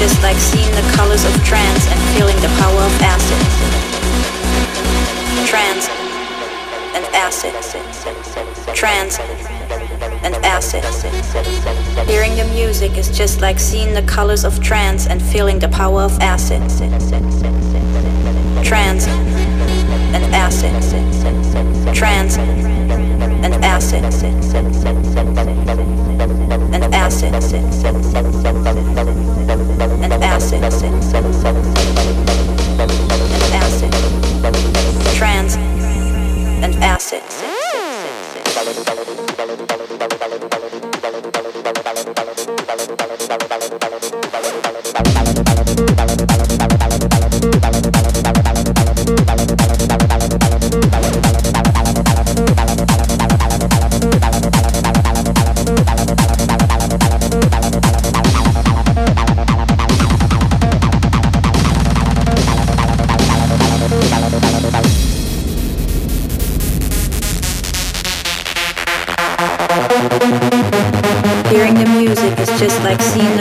just like seeing the colors of trance and feeling the power of acid. Trance and acid. Trance and acid. Hearing the music is just like seeing the colors of trance and feeling the power of acid. Trance and acid. Trance and acid. And acid. And acid. And acid. Trance and acid. Like seeing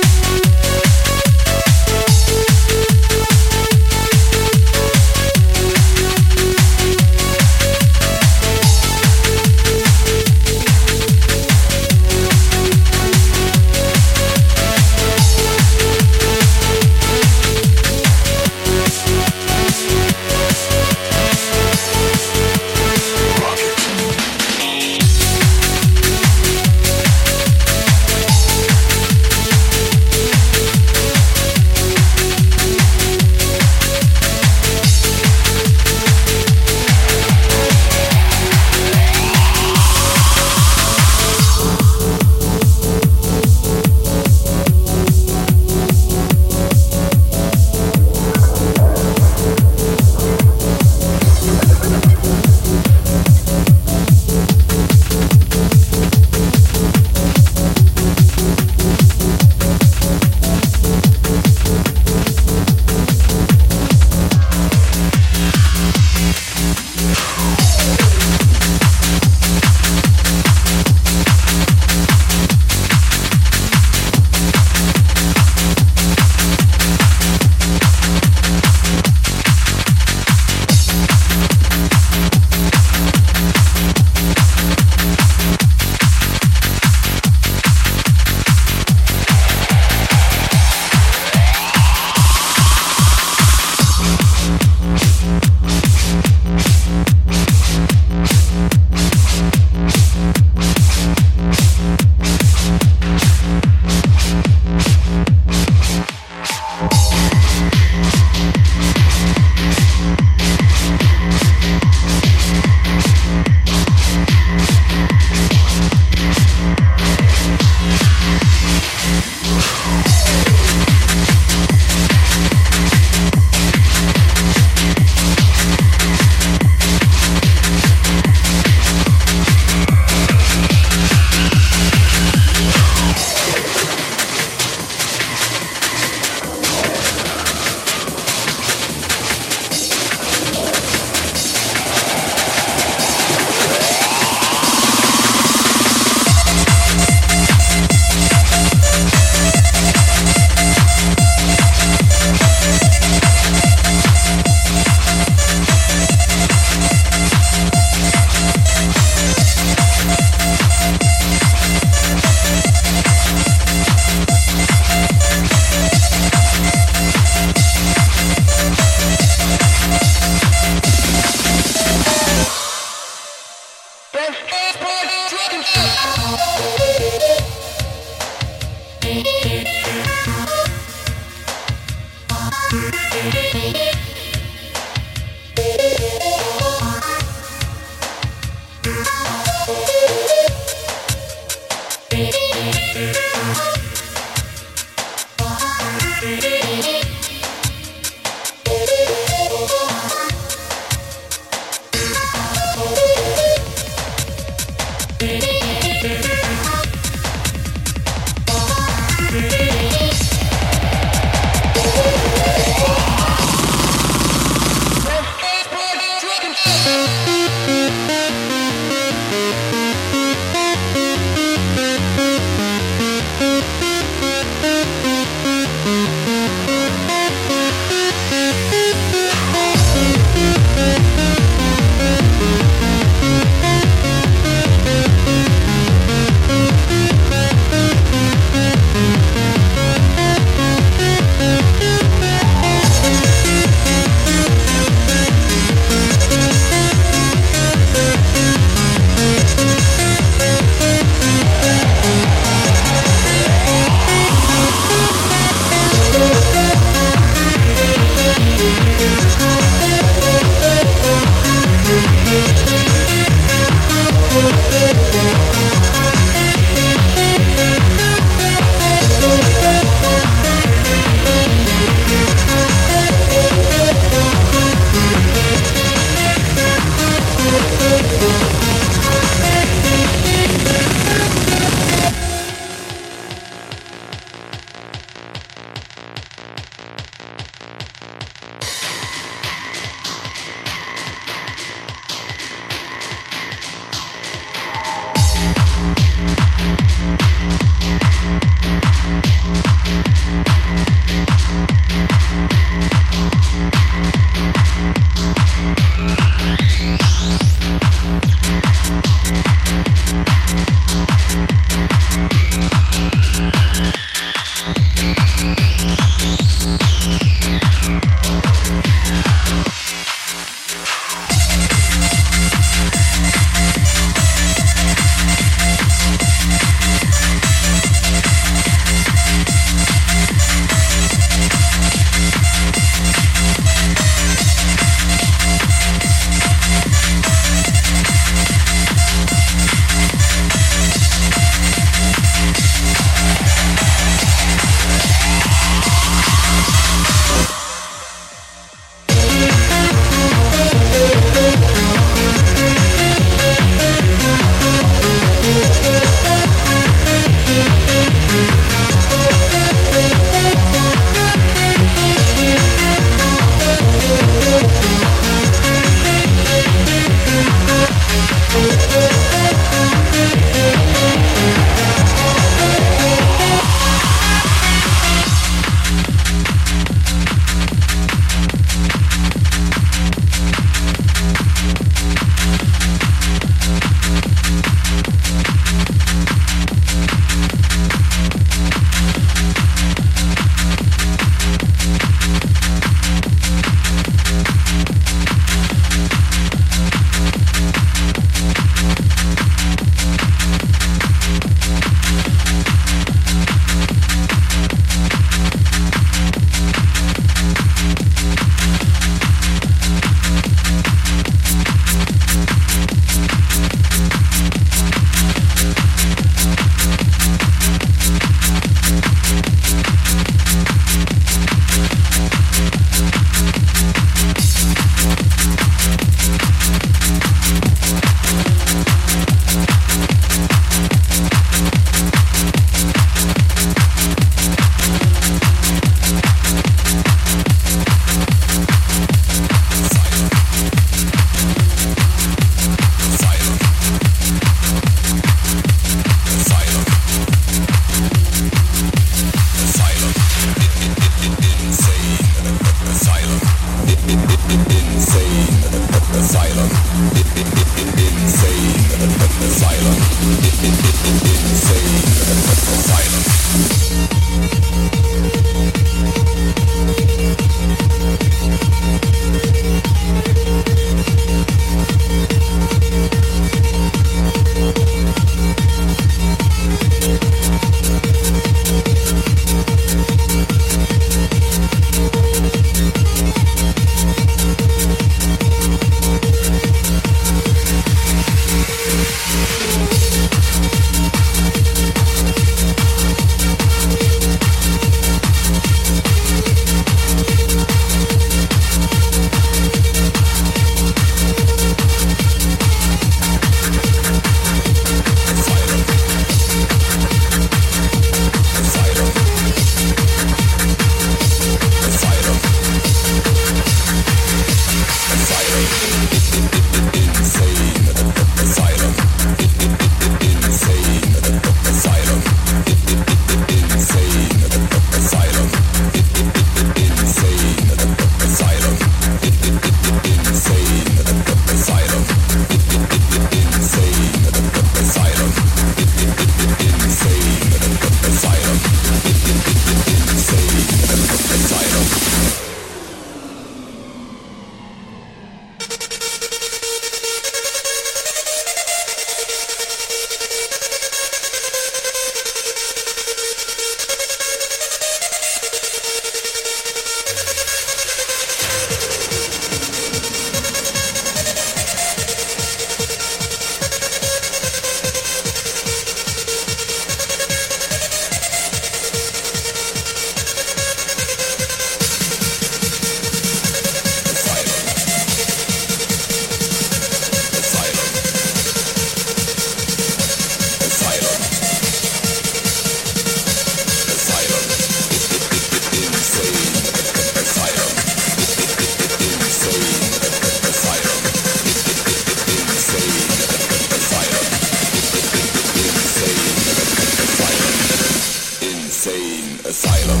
asylum.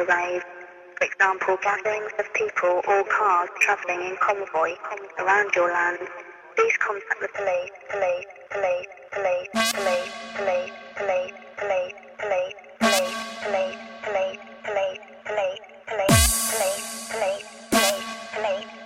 Setting up of a rave, for example, gatherings of people or cars travelling in convoy around your land, please contact the police, police, police, police, police, police, police, police, police, police, police, police, police, police, police, police, police, police, police,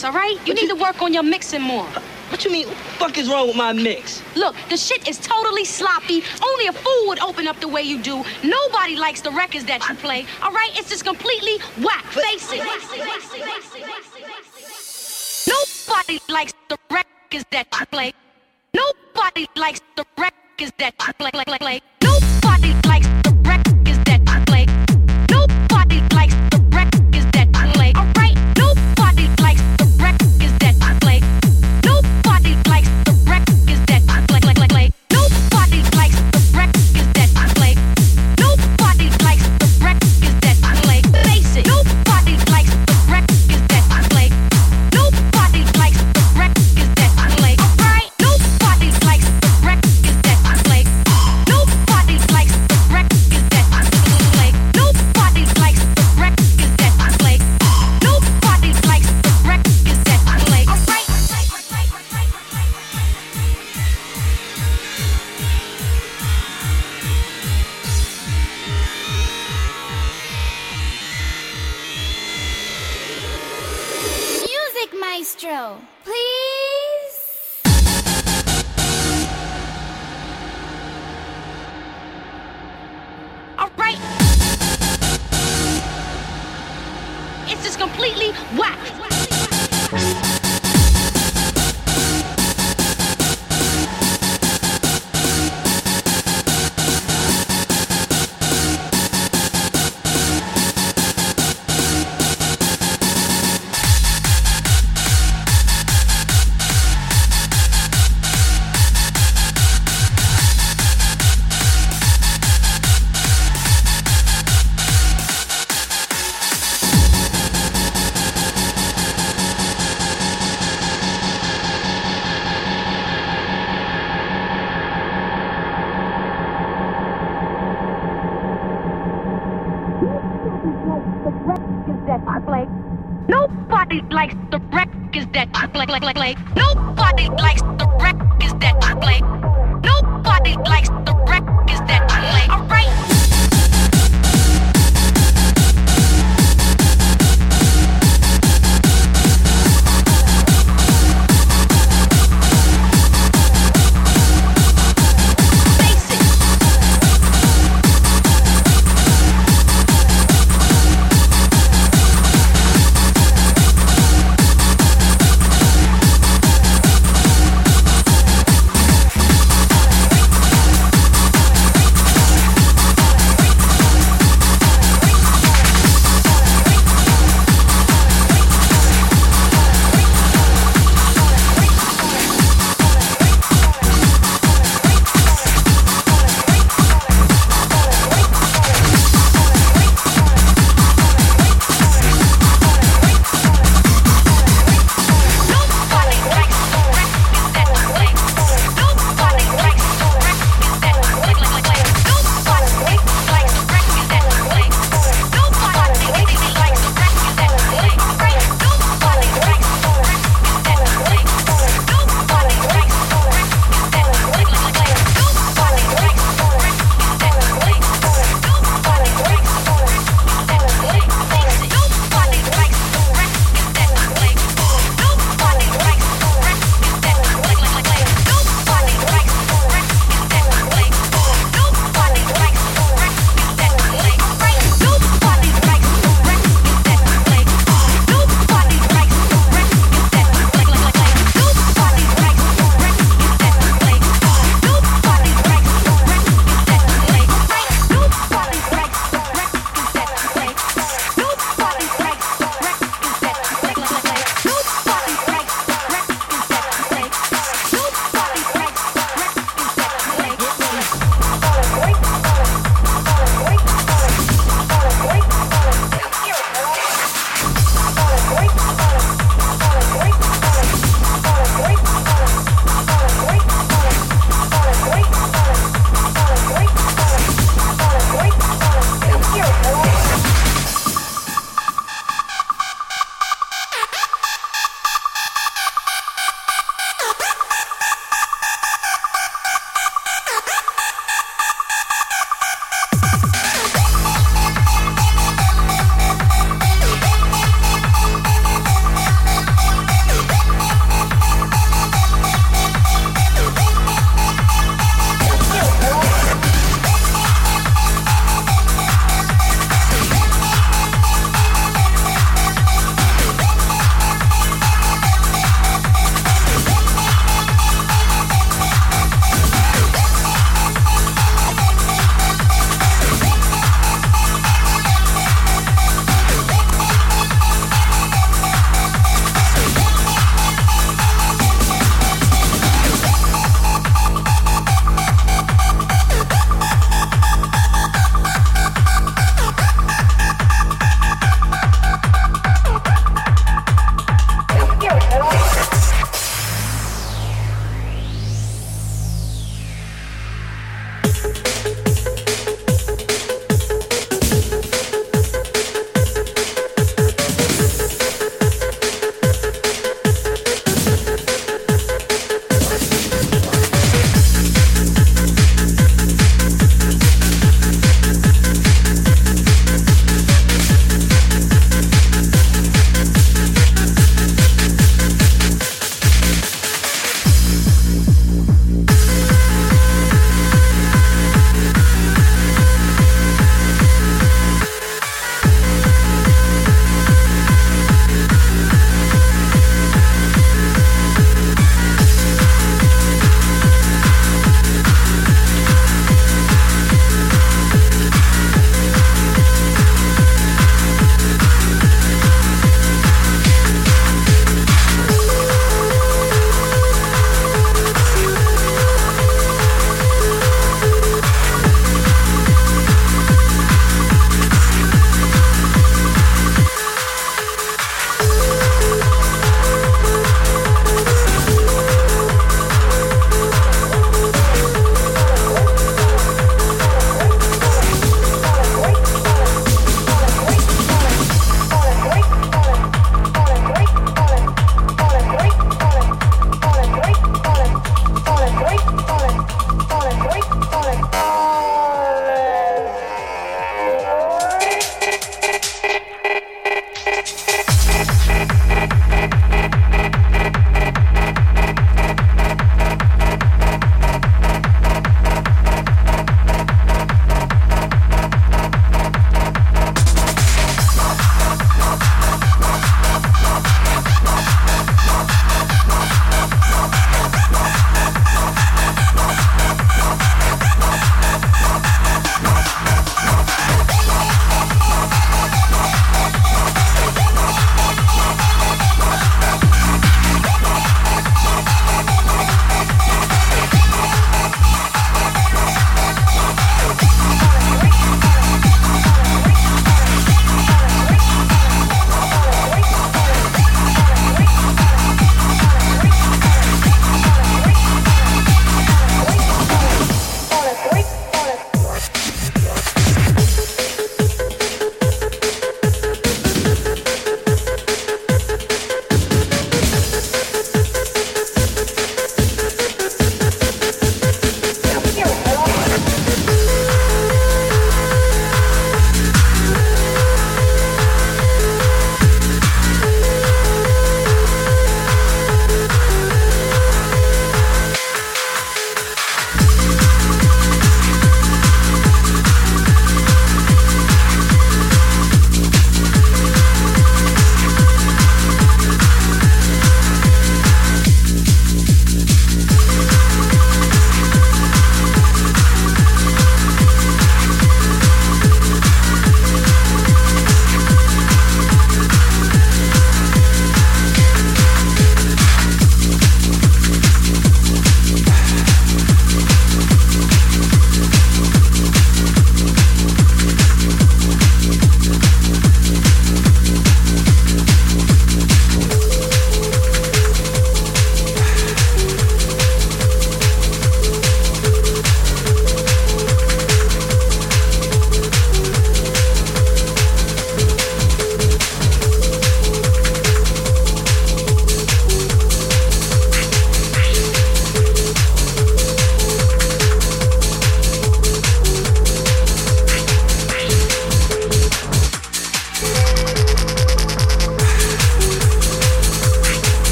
experience, all right? You need to work on your mixing more. Uh, what you mean? What the fuck is wrong with my mix? Look, the shit is totally sloppy. Only a fool would open up the way you do. Nobody likes the records that you play, all right? It's just completely whack. Face it. Nobody likes the records that you play. Nobody likes the records that you play. play, play, play. Nobody likes the